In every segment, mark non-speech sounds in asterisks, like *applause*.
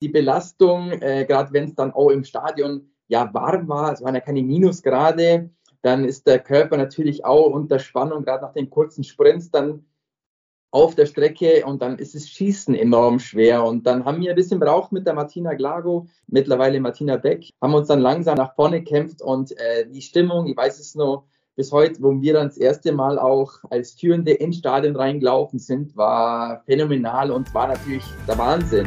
die Belastung, äh, gerade wenn es dann auch im Stadion ja warm war, es waren ja keine Minusgrade, dann ist der Körper natürlich auch unter Spannung, gerade nach den kurzen Sprints dann auf der Strecke und dann ist das Schießen enorm schwer. Und dann haben wir ein bisschen braucht mit der Martina Glago, mittlerweile Martina Beck, haben uns dann langsam nach vorne gekämpft und äh, die Stimmung, ich weiß es noch bis heute, wo wir dann das erste Mal auch als Führende ins Stadion reingelaufen sind, war phänomenal und war natürlich der Wahnsinn.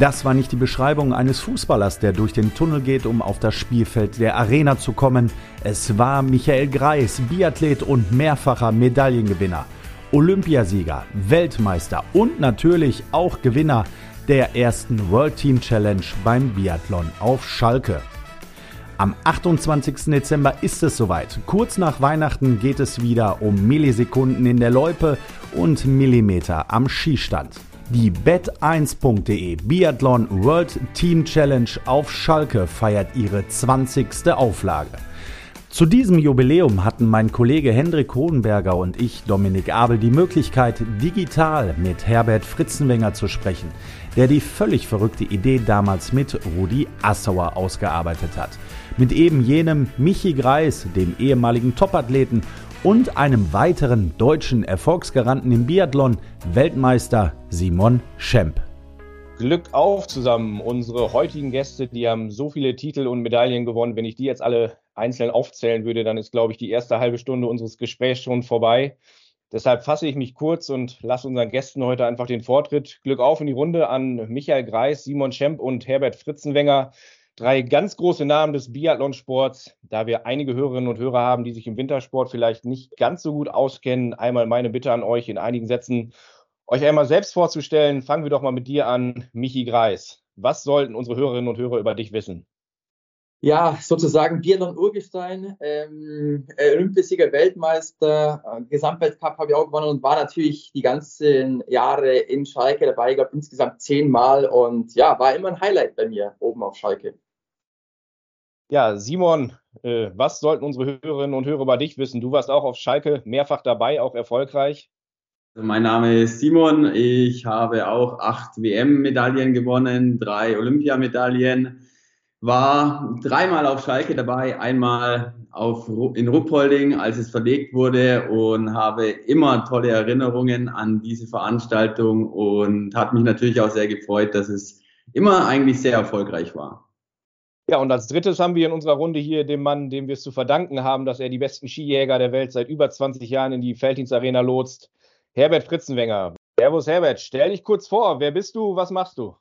Das war nicht die Beschreibung eines Fußballers, der durch den Tunnel geht, um auf das Spielfeld der Arena zu kommen. Es war Michael Greis, Biathlet und mehrfacher Medaillengewinner, Olympiasieger, Weltmeister und natürlich auch Gewinner der ersten World Team Challenge beim Biathlon auf Schalke. Am 28. Dezember ist es soweit. Kurz nach Weihnachten geht es wieder um Millisekunden in der Loipe und Millimeter am Skistand. Die bet1.de Biathlon World Team Challenge auf Schalke feiert ihre 20. Auflage. Zu diesem Jubiläum hatten mein Kollege Hendrik Hohenberger und ich, Dominik Abel, die Möglichkeit, digital mit Herbert Fritzenwenger zu sprechen, der die völlig verrückte Idee damals mit Rudi Assauer ausgearbeitet hat. Mit eben jenem Michi Greis, dem ehemaligen Topathleten und einem weiteren deutschen Erfolgsgaranten im Biathlon, Weltmeister Simon Schemp. Glück auf zusammen, unsere heutigen Gäste, die haben so viele Titel und Medaillen gewonnen. Wenn ich die jetzt alle einzeln aufzählen würde, dann ist, glaube ich, die erste halbe Stunde unseres Gesprächs schon vorbei. Deshalb fasse ich mich kurz und lasse unseren Gästen heute einfach den Vortritt. Glück auf in die Runde an Michael Greis, Simon Schemp und Herbert Fritzenwenger. Drei ganz große Namen des Biathlonsports, da wir einige Hörerinnen und Hörer haben, die sich im Wintersport vielleicht nicht ganz so gut auskennen. Einmal meine Bitte an euch in einigen Sätzen, euch einmal selbst vorzustellen. Fangen wir doch mal mit dir an, Michi Greis. Was sollten unsere Hörerinnen und Hörer über dich wissen? Ja, sozusagen Biathlon-Urgestein, ähm, Olympiasieger, Weltmeister, äh, Gesamtweltcup habe ich auch gewonnen und war natürlich die ganzen Jahre in Schalke dabei, ich glaube insgesamt zehnmal und ja, war immer ein Highlight bei mir oben auf Schalke. Ja, Simon, äh, was sollten unsere Hörerinnen und Hörer über dich wissen? Du warst auch auf Schalke mehrfach dabei, auch erfolgreich. Also mein Name ist Simon. Ich habe auch acht WM-Medaillen gewonnen, drei Olympiamedaillen, war dreimal auf Schalke dabei, einmal auf, in Ruppolding, als es verlegt wurde und habe immer tolle Erinnerungen an diese Veranstaltung und hat mich natürlich auch sehr gefreut, dass es immer eigentlich sehr erfolgreich war. Ja, und als drittes haben wir in unserer Runde hier den Mann, dem wir es zu verdanken haben, dass er die besten Skijäger der Welt seit über 20 Jahren in die Felddienstarena lotst. Herbert Fritzenwenger. Servus Herbert, stell dich kurz vor. Wer bist du? Was machst du?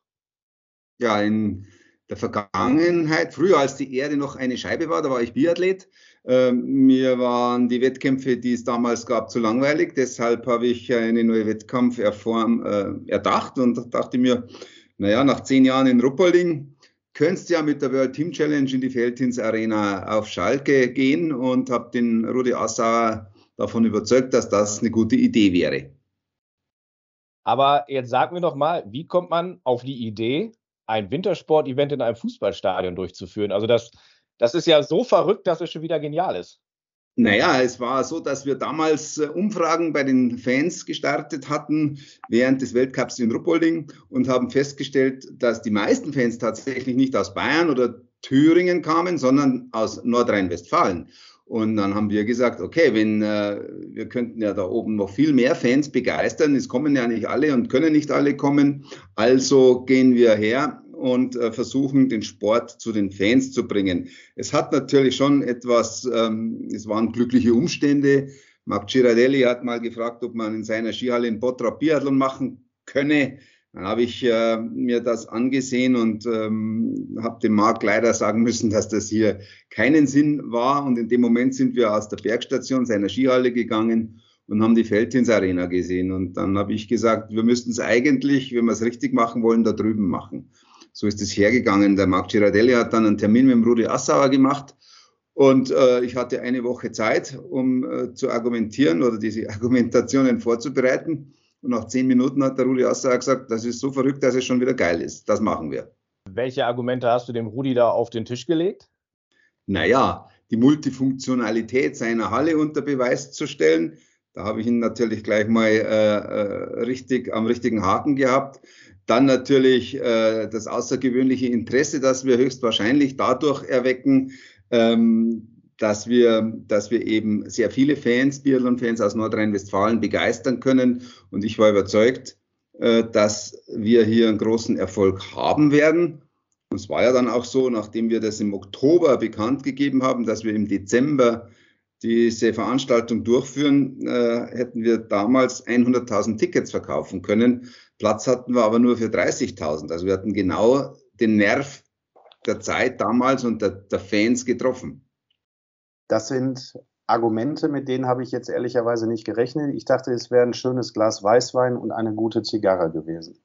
Ja, in der Vergangenheit, früher als die Erde noch eine Scheibe war, da war ich Biathlet. Ähm, mir waren die Wettkämpfe, die es damals gab, zu langweilig. Deshalb habe ich eine neue Wettkampferform äh, erdacht und dachte mir, naja, nach zehn Jahren in Ruppolding könntest ja mit der World Team Challenge in die Feldhins Arena auf Schalke gehen und habe den Rudi Assauer davon überzeugt, dass das eine gute Idee wäre. Aber jetzt sag mir doch mal, wie kommt man auf die Idee, ein Wintersport-Event in einem Fußballstadion durchzuführen? Also das, das ist ja so verrückt, dass es schon wieder genial ist. Naja, es war so, dass wir damals äh, Umfragen bei den Fans gestartet hatten während des Weltcups in Ruppolding und haben festgestellt, dass die meisten Fans tatsächlich nicht aus Bayern oder Thüringen kamen, sondern aus Nordrhein-Westfalen. Und dann haben wir gesagt, okay, wenn äh, wir könnten ja da oben noch viel mehr Fans begeistern, es kommen ja nicht alle und können nicht alle kommen, also gehen wir her und äh, versuchen, den Sport zu den Fans zu bringen. Es hat natürlich schon etwas, ähm, es waren glückliche Umstände. Marc Girardelli hat mal gefragt, ob man in seiner Skihalle in Bottrop Biathlon machen könne. Dann habe ich äh, mir das angesehen und ähm, habe dem Marc leider sagen müssen, dass das hier keinen Sinn war. Und in dem Moment sind wir aus der Bergstation seiner Skihalle gegangen und haben die Feldhins Arena gesehen. Und dann habe ich gesagt, wir müssten es eigentlich, wenn wir es richtig machen wollen, da drüben machen. So ist es hergegangen. Der Marc Girardelli hat dann einen Termin mit dem Rudi Assauer gemacht. Und äh, ich hatte eine Woche Zeit, um äh, zu argumentieren oder diese *laughs* Argumentationen vorzubereiten. Und nach zehn Minuten hat der Rudi Assauer gesagt, das ist so verrückt, dass es schon wieder geil ist. Das machen wir. Welche Argumente hast du dem Rudi da auf den Tisch gelegt? Naja, die Multifunktionalität seiner Halle unter Beweis zu stellen, Da habe ich ihn natürlich gleich mal äh, äh, richtig am richtigen Haken gehabt. Dann natürlich äh, das außergewöhnliche Interesse, das wir höchstwahrscheinlich dadurch erwecken, ähm, dass wir, dass wir eben sehr viele Fans, Biathlon-Fans aus Nordrhein-Westfalen begeistern können. Und ich war überzeugt, äh, dass wir hier einen großen Erfolg haben werden. Und es war ja dann auch so, nachdem wir das im Oktober bekannt gegeben haben, dass wir im Dezember diese Veranstaltung durchführen, äh, hätten wir damals 100.000 Tickets verkaufen können. Platz hatten wir aber nur für 30.000. Also wir hatten genau den Nerv der Zeit damals und der, der Fans getroffen. Das sind Argumente, mit denen habe ich jetzt ehrlicherweise nicht gerechnet. Ich dachte, es wäre ein schönes Glas Weißwein und eine gute Zigarre gewesen.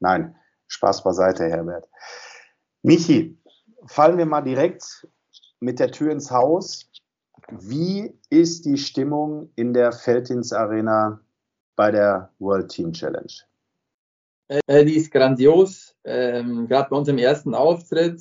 Nein, Spaß beiseite, Herbert. Michi, fallen wir mal direkt mit der Tür ins Haus. Wie ist die Stimmung in der Feldins Arena bei der World Team Challenge? Äh, die ist grandios. Ähm, Gerade bei unserem ersten Auftritt.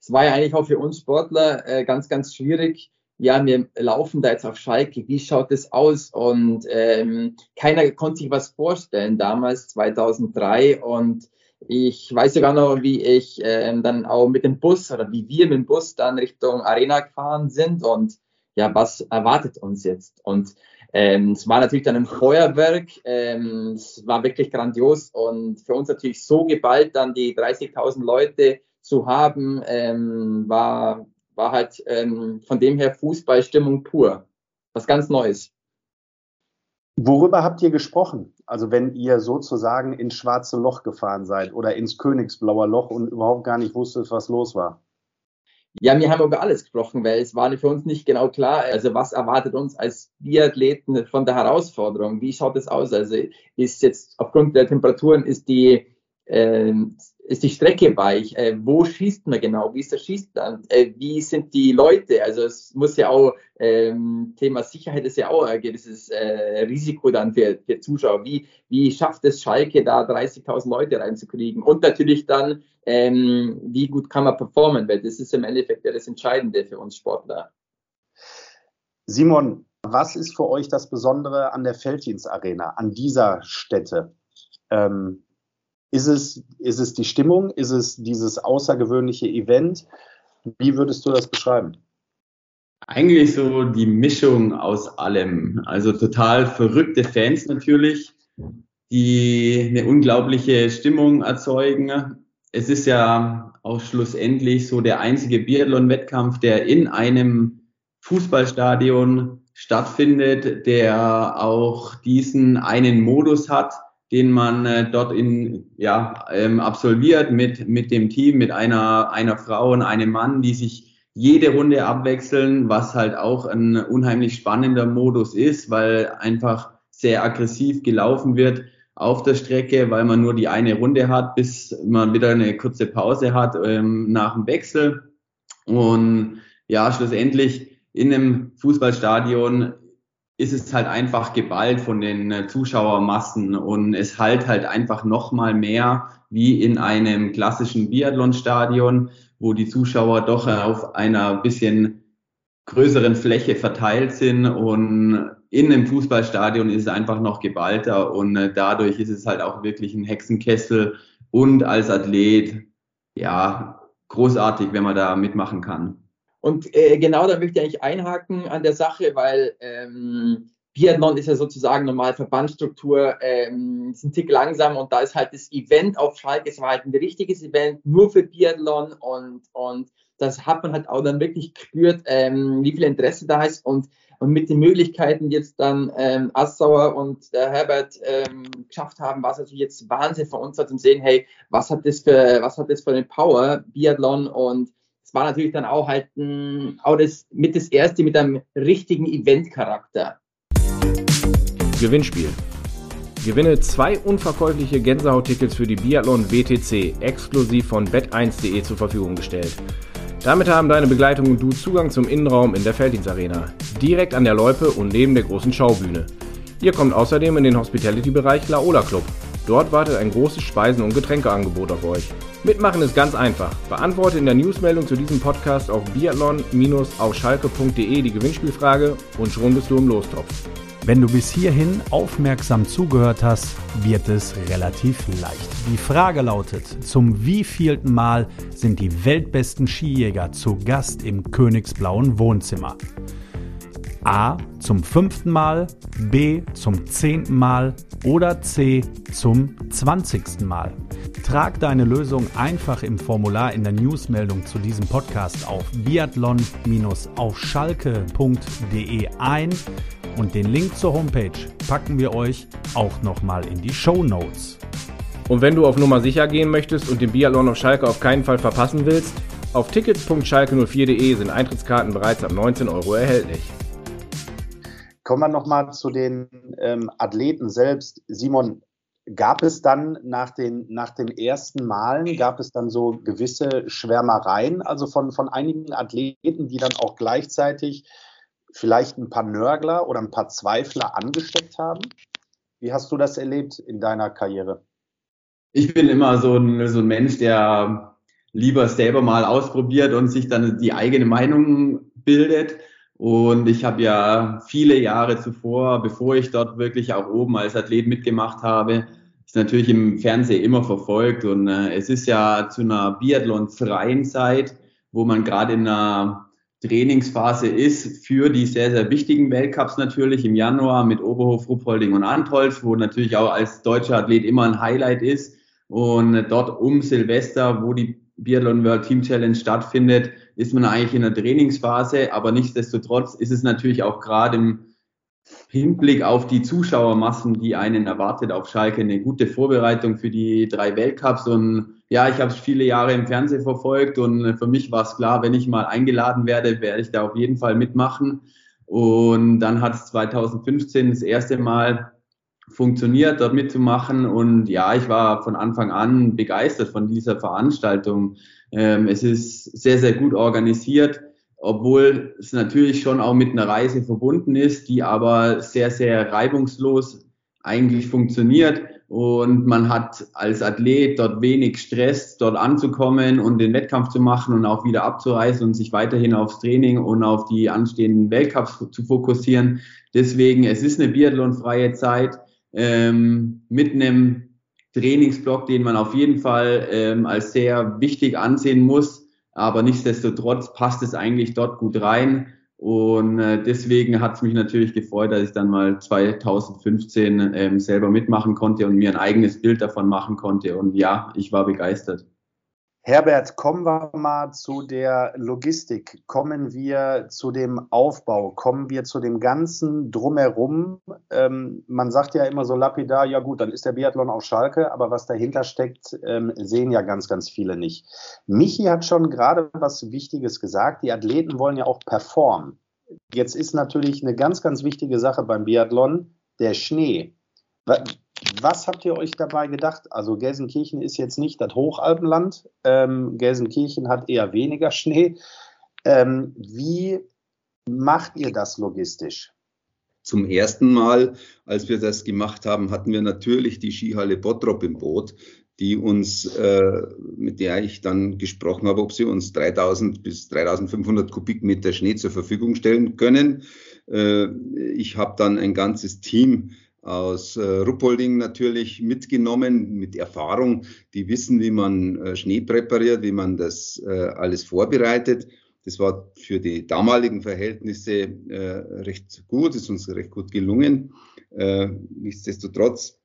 Es war ja eigentlich auch für uns Sportler äh, ganz, ganz schwierig, ja, wir laufen da jetzt auf Schalke, wie schaut es aus? Und ähm, keiner konnte sich was vorstellen damals, 2003. Und ich weiß sogar noch, wie ich ähm, dann auch mit dem Bus oder wie wir mit dem Bus dann Richtung Arena gefahren sind und ja, was erwartet uns jetzt? Und ähm, es war natürlich dann ein Feuerwerk, ähm, es war wirklich grandios und für uns natürlich so geballt, dann die 30.000 Leute zu haben, ähm, war war halt ähm, von dem her Fußballstimmung pur. Was ganz Neues. Worüber habt ihr gesprochen? Also wenn ihr sozusagen ins schwarze Loch gefahren seid oder ins Königsblauer Loch und überhaupt gar nicht wusstet, was los war? Ja, wir haben über alles gesprochen, weil es war für uns nicht genau klar, also was erwartet uns als Biathleten von der Herausforderung? Wie schaut es aus? Also ist jetzt aufgrund der Temperaturen, ist die äh, ist die Strecke weich? Äh, wo schießt man genau? Wie ist der Schießstand? Äh, wie sind die Leute? Also es muss ja auch, ähm, Thema Sicherheit ist ja auch ein gewisses äh, Risiko dann für, für Zuschauer. Wie, wie schafft es Schalke da 30.000 Leute reinzukriegen? Und natürlich dann, ähm, wie gut kann man performen? Weil das ist im Endeffekt ja das Entscheidende für uns Sportler. Simon, was ist für euch das Besondere an der Felddienstarena, an dieser Stätte? Ähm, ist es, ist es die Stimmung? Ist es dieses außergewöhnliche Event? Wie würdest du das beschreiben? Eigentlich so die Mischung aus allem. Also total verrückte Fans natürlich, die eine unglaubliche Stimmung erzeugen. Es ist ja auch schlussendlich so der einzige Biathlon-Wettkampf, der in einem Fußballstadion stattfindet, der auch diesen einen Modus hat, den man äh, dort in, ja, ähm, absolviert mit, mit dem Team, mit einer, einer Frau und einem Mann, die sich jede Runde abwechseln, was halt auch ein unheimlich spannender Modus ist, weil einfach sehr aggressiv gelaufen wird auf der Strecke, weil man nur die eine Runde hat, bis man wieder eine kurze Pause hat ähm, nach dem Wechsel. Und ja, schlussendlich in einem Fußballstadion ist es halt einfach geballt von den äh, Zuschauermassen und es halt halt einfach noch mal mehr wie in einem klassischen Biathlonstadion, wo die Zuschauer doch auf einer bisschen größeren Fläche verteilt sind und in einem Fußballstadion ist es einfach noch geballter und äh, dadurch ist es halt auch wirklich ein Hexenkessel und als Athlet ja großartig, wenn man da mitmachen kann. Und äh, genau da möchte ich eigentlich einhaken an der Sache, weil ähm, Biathlon ist ja sozusagen normal Verbandsstruktur, ähm, ist ein Tick langsam und da ist halt das Event auf Schalke, es war halt ein richtiges Event nur für Biathlon und, und das hat man halt auch dann wirklich gespürt, ähm, wie viel Interesse da ist und, und mit den Möglichkeiten, die jetzt dann ähm, Assauer und der Herbert ähm, geschafft haben, war es natürlich jetzt Wahnsinn für uns, zum sehen, hey, was hat das für, was hat das für eine Power, Biathlon und es war natürlich dann auch halt auch das, mit das erste mit einem richtigen Event-Charakter. Gewinnspiel. Gewinne zwei unverkäufliche Gänsehauttickets für die Biathlon WTC exklusiv von bet1.de zur Verfügung gestellt. Damit haben deine Begleitung und du Zugang zum Innenraum in der Felddienstarena, direkt an der Loipe und neben der großen Schaubühne. Ihr kommt außerdem in den Hospitality-Bereich Laola Club. Dort wartet ein großes Speisen- und Getränkeangebot auf euch. Mitmachen ist ganz einfach. Beantworte in der Newsmeldung zu diesem Podcast auf biathlon-aufschalke.de die Gewinnspielfrage und schon bist du im Lostopf. Wenn du bis hierhin aufmerksam zugehört hast, wird es relativ leicht. Die Frage lautet, zum wievielten Mal sind die weltbesten Skijäger zu Gast im Königsblauen Wohnzimmer? A zum fünften Mal, B zum zehnten Mal oder C zum zwanzigsten Mal. Trag deine Lösung einfach im Formular in der Newsmeldung zu diesem Podcast auf biathlon-aufschalke.de ein und den Link zur Homepage packen wir euch auch nochmal in die Show Notes. Und wenn du auf Nummer sicher gehen möchtest und den Biathlon auf Schalke auf keinen Fall verpassen willst, auf tickets.schalke04.de sind Eintrittskarten bereits ab 19 Euro erhältlich. Kommen wir nochmal zu den ähm, Athleten selbst. Simon, gab es dann nach den, nach den ersten Malen, gab es dann so gewisse Schwärmereien, also von, von einigen Athleten, die dann auch gleichzeitig vielleicht ein paar Nörgler oder ein paar Zweifler angesteckt haben? Wie hast du das erlebt in deiner Karriere? Ich bin immer so ein, so ein Mensch, der lieber selber mal ausprobiert und sich dann die eigene Meinung bildet. Und ich habe ja viele Jahre zuvor, bevor ich dort wirklich auch oben als Athlet mitgemacht habe, ist natürlich im Fernsehen immer verfolgt. Und äh, es ist ja zu einer Biathlon-freien Zeit, wo man gerade in einer Trainingsphase ist für die sehr, sehr wichtigen Weltcups natürlich im Januar mit Oberhof, Ruppolding und Antolz, wo natürlich auch als deutscher Athlet immer ein Highlight ist. Und dort um Silvester, wo die Biathlon World Team Challenge stattfindet, ist man eigentlich in der Trainingsphase, aber nichtsdestotrotz ist es natürlich auch gerade im Hinblick auf die Zuschauermassen, die einen erwartet auf Schalke, eine gute Vorbereitung für die drei Weltcups. Und ja, ich habe es viele Jahre im Fernsehen verfolgt und für mich war es klar, wenn ich mal eingeladen werde, werde ich da auf jeden Fall mitmachen. Und dann hat es 2015 das erste Mal funktioniert, dort mitzumachen. Und ja, ich war von Anfang an begeistert von dieser Veranstaltung. Ähm, es ist sehr, sehr gut organisiert, obwohl es natürlich schon auch mit einer Reise verbunden ist, die aber sehr, sehr reibungslos eigentlich funktioniert. Und man hat als Athlet dort wenig Stress, dort anzukommen und den Wettkampf zu machen und auch wieder abzureisen und sich weiterhin aufs Training und auf die anstehenden Weltcups zu fokussieren. Deswegen, es ist eine biathlonfreie Zeit ähm, mit einem Trainingsblock, den man auf jeden Fall ähm, als sehr wichtig ansehen muss. Aber nichtsdestotrotz passt es eigentlich dort gut rein. Und äh, deswegen hat es mich natürlich gefreut, dass ich dann mal 2015 ähm, selber mitmachen konnte und mir ein eigenes Bild davon machen konnte. Und ja, ich war begeistert. Herbert, kommen wir mal zu der Logistik, kommen wir zu dem Aufbau, kommen wir zu dem ganzen Drumherum. Ähm, man sagt ja immer so lapidar, ja gut, dann ist der Biathlon auf Schalke, aber was dahinter steckt, ähm, sehen ja ganz, ganz viele nicht. Michi hat schon gerade was Wichtiges gesagt, die Athleten wollen ja auch performen. Jetzt ist natürlich eine ganz, ganz wichtige Sache beim Biathlon der Schnee. Was habt ihr euch dabei gedacht? Also Gelsenkirchen ist jetzt nicht das Hochalpenland. Ähm, Gelsenkirchen hat eher weniger *laughs* Schnee. Ähm, wie macht ihr das logistisch? Zum ersten Mal, als wir das gemacht haben, hatten wir natürlich die Skihalle Bottrop im Boot, die uns, äh, mit der ich dann gesprochen habe, ob sie uns 3000 bis 3500 Kubikmeter Schnee zur Verfügung stellen können. Äh, ich habe dann ein ganzes Team aus äh, Ruppolding natürlich mitgenommen mit Erfahrung. Die wissen, wie man äh, Schnee präpariert, wie man das äh, alles vorbereitet. Das war für die damaligen Verhältnisse äh, recht gut, ist uns recht gut gelungen. Äh, nichtsdestotrotz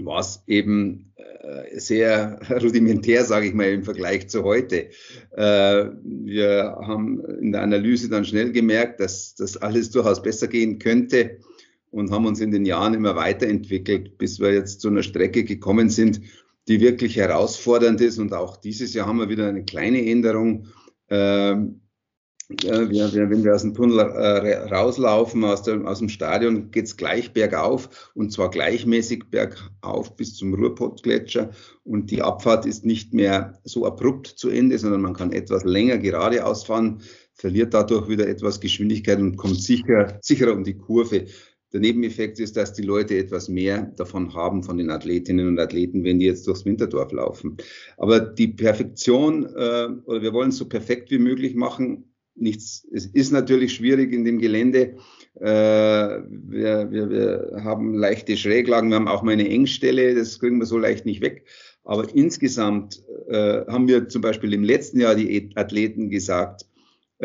war es eben äh, sehr *laughs* rudimentär, sage ich mal, im Vergleich zu heute. Wir haben in der Analyse dann schnell gemerkt, dass das alles durchaus besser gehen könnte und haben uns in den Jahren immer weiterentwickelt, bis wir jetzt zu einer Strecke gekommen sind, die wirklich herausfordernd ist. Und auch dieses Jahr haben wir wieder eine kleine Änderung. Ähm, wir, wenn wir aus dem Tunnel äh, rauslaufen, aus, der, aus dem Stadion, geht's gleich bergauf und zwar gleichmäßig bergauf bis zum Ruhrpottgletscher. Und die Abfahrt ist nicht mehr so abrupt zu Ende, sondern man kann etwas länger geradeaus fahren, verliert dadurch wieder etwas Geschwindigkeit und kommt sicher, sicherer um die Kurve. Der Nebeneffekt ist, dass die Leute etwas mehr davon haben, von den Athletinnen und Athleten, wenn die jetzt durchs Winterdorf laufen. Aber die Perfektion, äh, oder wir wollen es so perfekt wie möglich machen, nichts. Es ist natürlich schwierig in dem Gelände. Äh, wir, wir, wir haben leichte Schräglagen, wir haben auch mal eine Engstelle, das kriegen wir so leicht nicht weg. Aber insgesamt äh, haben wir zum Beispiel im letzten Jahr die Athleten gesagt,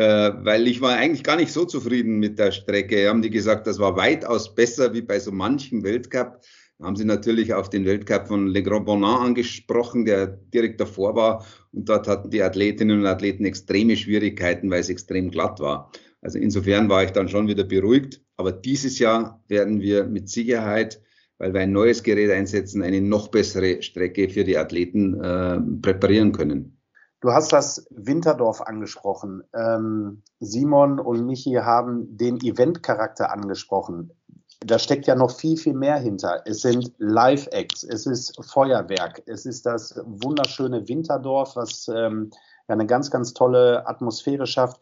weil ich war eigentlich gar nicht so zufrieden mit der Strecke. Haben die gesagt, das war weitaus besser wie bei so manchem Weltcup. Haben sie natürlich auf den Weltcup von Le Grand Bonin angesprochen, der direkt davor war. Und dort hatten die Athletinnen und Athleten extreme Schwierigkeiten, weil es extrem glatt war. Also insofern war ich dann schon wieder beruhigt. Aber dieses Jahr werden wir mit Sicherheit, weil wir ein neues Gerät einsetzen, eine noch bessere Strecke für die Athleten äh, präparieren können. Du hast das Winterdorf angesprochen. Ähm, Simon und Michi haben den Eventcharakter angesprochen. Da steckt ja noch viel, viel mehr hinter. Es sind Live-Acts, es ist Feuerwerk, es ist das wunderschöne Winterdorf, was ähm, ja eine ganz, ganz tolle Atmosphäre schafft.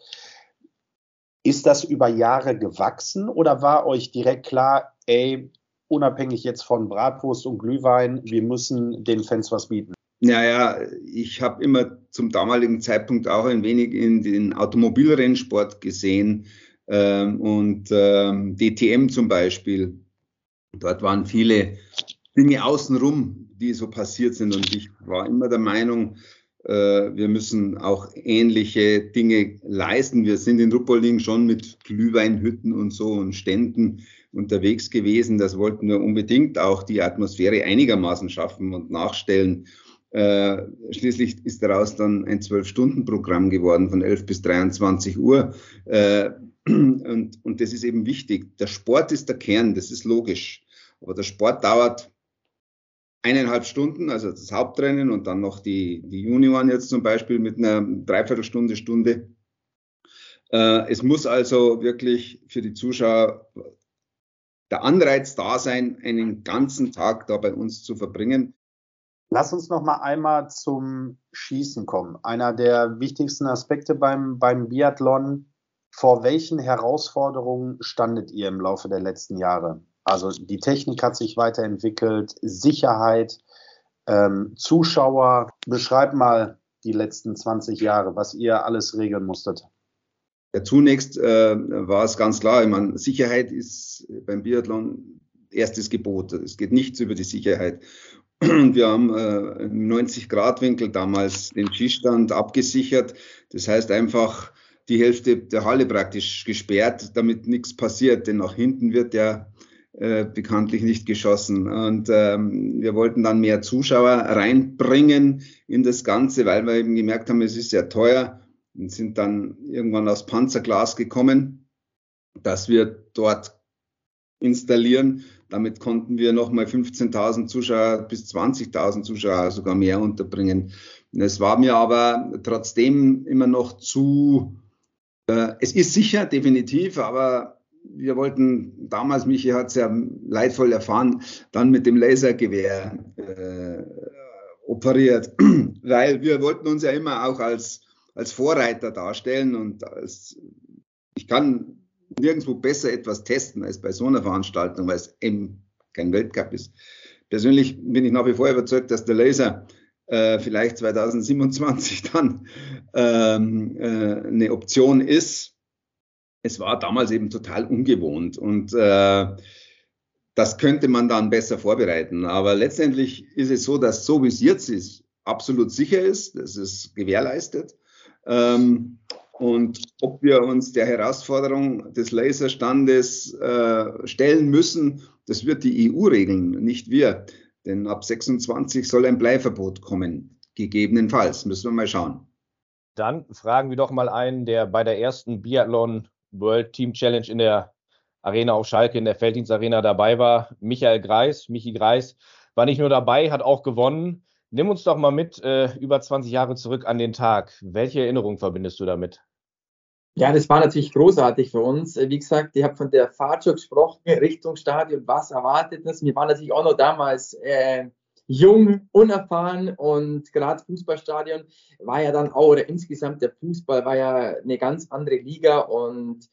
Ist das über Jahre gewachsen oder war euch direkt klar, ey, unabhängig jetzt von Bratwurst und Glühwein, wir müssen den Fans was bieten? Naja, ich habe immer zum damaligen Zeitpunkt auch ein wenig in den Automobilrennsport gesehen ähm, und ähm, DTM zum Beispiel. Dort waren viele Dinge außenrum, die so passiert sind und ich war immer der Meinung, äh, wir müssen auch ähnliche Dinge leisten. Wir sind in Ruppolding schon mit Glühweinhütten und so und Ständen unterwegs gewesen. Das wollten wir unbedingt auch die Atmosphäre einigermaßen schaffen und nachstellen. Äh, schließlich ist daraus dann ein Zwölf-Stunden-Programm geworden von 11 bis 23 Uhr. Äh, *clears throat* und, und das ist eben wichtig. Der Sport ist der Kern, das ist logisch. Aber der Sport dauert eineinhalb Stunden, also das Hauptrennen und dann noch die, die Junioren jetzt zum Beispiel mit einer Dreiviertelstunde, Stunde. Äh, es muss also wirklich für die Zuschauer der Anreiz da sein, einen ganzen Tag da bei uns zu verbringen. Lass uns noch mal einmal zum Schießen kommen. Einer der wichtigsten Aspekte beim, beim Biathlon. Vor welchen Herausforderungen standet ihr im Laufe der letzten Jahre? Also die Technik hat sich weiterentwickelt, Sicherheit, ähm, Zuschauer. Beschreib mal die letzten 20 Jahre, was ihr alles regeln musstet. Ja, zunächst äh, war es ganz klar, ich meine, Sicherheit ist beim Biathlon erstes Gebot. Es geht nichts über die Sicherheit. *clears throat* Wir haben äh, im 90-Grad-Winkel damals den Skistand abgesichert. Das heißt einfach die Hälfte der Halle praktisch gesperrt, damit nichts passiert, denn nach hinten wird ja äh, bekanntlich nicht geschossen. Und ähm, wir wollten dann mehr Zuschauer reinbringen in das Ganze, weil wir eben gemerkt haben, es ist sehr teuer und sind dann irgendwann aus Panzerglas gekommen, dass wir dort installieren damit konnten wir nochmal 15.000 Zuschauer bis 20.000 Zuschauer sogar mehr unterbringen. Es war mir aber trotzdem immer noch zu, äh, es ist sicher, definitiv, aber wir wollten damals, Michi hat es ja leidvoll erfahren, dann mit dem Lasergewehr äh, operiert, *clears throat* weil wir wollten uns ja immer auch als, als Vorreiter darstellen und als, ich kann nirgendwo besser etwas testen als bei so einer Veranstaltung, weil es eben kein Weltcup ist. Persönlich bin ich nach wie vor überzeugt, dass der Laser äh, vielleicht 2027 dann ähm, äh, eine Option ist. Es war damals eben total ungewohnt und äh, das könnte man dann besser vorbereiten. Aber letztendlich ist es so, dass so wie es jetzt ist, absolut sicher ist, das ist gewährleistet. Ähm, und ob wir uns der Herausforderung des Laserstandes äh, stellen müssen, das wird die EU regeln, nicht wir. Denn ab 26 soll ein Bleiverbot kommen. Gegebenenfalls. Müssen wir mal schauen. Dann fragen wir doch mal einen, der bei der ersten Biathlon World Team Challenge in der Arena auf Schalke, in der Felddienstarena dabei war. Michael Greis. Michi Greis war nicht nur dabei, hat auch gewonnen. Nimm uns doch mal mit äh, über 20 Jahre zurück an den Tag. Welche Erinnerung verbindest du damit? Ja, das war natürlich großartig für uns. Äh, wie gesagt, ich habe von der Fahrt schon gesprochen, Richtung Stadion, was erwartet uns. Wir waren natürlich auch noch damals äh, jung, unerfahren und gerade Fußballstadion war ja dann auch, oder insgesamt der Fußball war ja eine ganz andere Liga und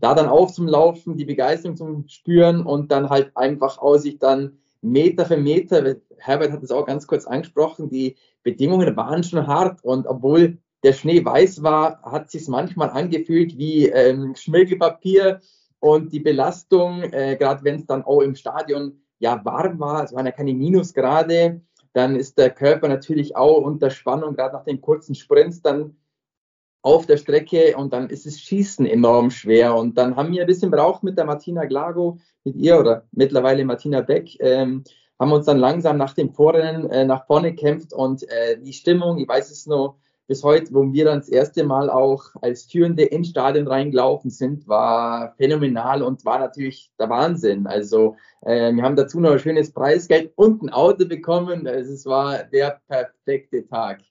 da dann auch zum Laufen, die Begeisterung zum Spüren und dann halt einfach aus sich dann Meter für Meter, Herbert hat es auch ganz kurz angesprochen, die Bedingungen waren schon hart und obwohl der Schnee weiß war, hat sich manchmal angefühlt wie ähm, Schmirgelpapier und die Belastung, äh, gerade wenn es dann auch im Stadion ja warm war, es waren ja keine Minusgrade, dann ist der Körper natürlich auch unter Spannung, gerade nach den kurzen Sprints dann auf der Strecke und dann ist es Schießen enorm schwer. Und dann haben wir ein bisschen braucht mit der Martina Glago, mit ihr oder mittlerweile Martina Beck, ähm, haben uns dann langsam nach dem Vorrennen äh, nach vorne gekämpft und äh, die Stimmung, ich weiß es noch bis heute, wo wir dann das erste Mal auch als Führende ins Stadion reingelaufen sind, war phänomenal und war natürlich der Wahnsinn. Also äh, wir haben dazu noch ein schönes Preisgeld und ein Auto bekommen. Also es war der perfekte Tag.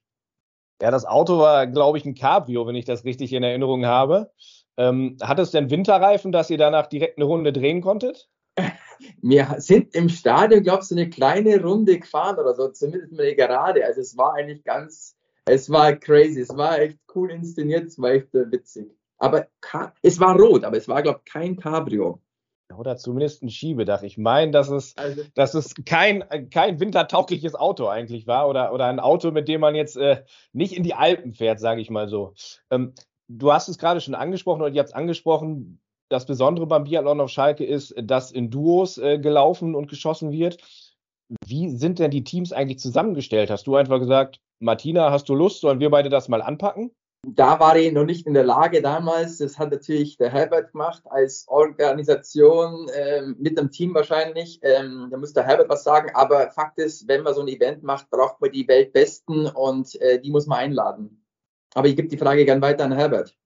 Ja, das Auto war, glaube ich, ein Cabrio, wenn ich das richtig in Erinnerung habe. Ähm, hat es denn Winterreifen, dass ihr danach direkt eine Runde drehen konntet? *laughs* Wir sind im Stadion, glaube ich, so eine kleine Runde gefahren oder so, zumindest mal eine Gerade. Also es war eigentlich ganz, es war crazy, es war echt cool inszeniert, es war echt äh, witzig. Aber es war rot, aber es war, glaube ich, kein Cabrio. Oder zumindest ein Schiebedach. Ich meine, dass es, also, dass es kein, kein wintertaugliches Auto eigentlich war oder, oder ein Auto, mit dem man jetzt äh, nicht in die Alpen fährt, sage ich mal so. Ähm, du hast es gerade schon angesprochen oder ihr habt es angesprochen. Das Besondere beim Biathlon auf Schalke ist, dass in Duos äh, gelaufen und geschossen wird. Wie sind denn die Teams eigentlich zusammengestellt? Hast du einfach gesagt, Martina, hast du Lust? Sollen wir beide das mal anpacken? da war ich noch nicht in der Lage damals. Das hat natürlich der Herbert gemacht als Organisation äh, mit dem Team wahrscheinlich. Ähm, da muss der Herbert was sagen. Aber Fakt ist, wenn man so ein Event macht, braucht man die Weltbesten und äh, die muss man einladen. Aber ich gebe die Frage gern weiter an Herbert.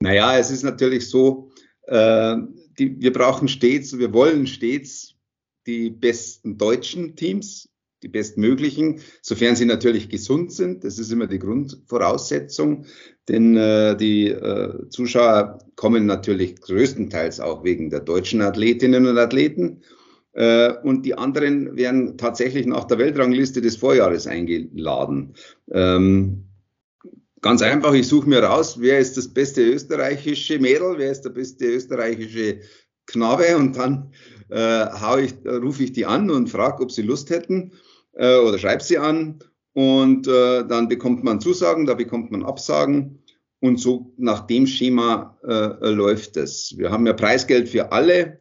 Naja, es ist natürlich so, äh, die, wir brauchen stets, wir wollen stets die besten deutschen Teams die bestmöglichen, sofern sie natürlich gesund sind. Das ist immer die Grundvoraussetzung, denn äh, die äh, Zuschauer kommen natürlich größtenteils auch wegen der deutschen Athletinnen und Athleten. Äh, und die anderen werden tatsächlich nach der Weltrangliste des Vorjahres eingeladen. Ähm, ganz einfach, ich suche mir raus, wer ist das beste österreichische Mädel, wer ist der beste österreichische Knabe und dann äh, ich, rufe ich die an und frage, ob sie Lust hätten äh, oder schreibt sie an und äh, dann bekommt man Zusagen, da bekommt man Absagen und so nach dem Schema äh, läuft es. Wir haben ja Preisgeld für alle.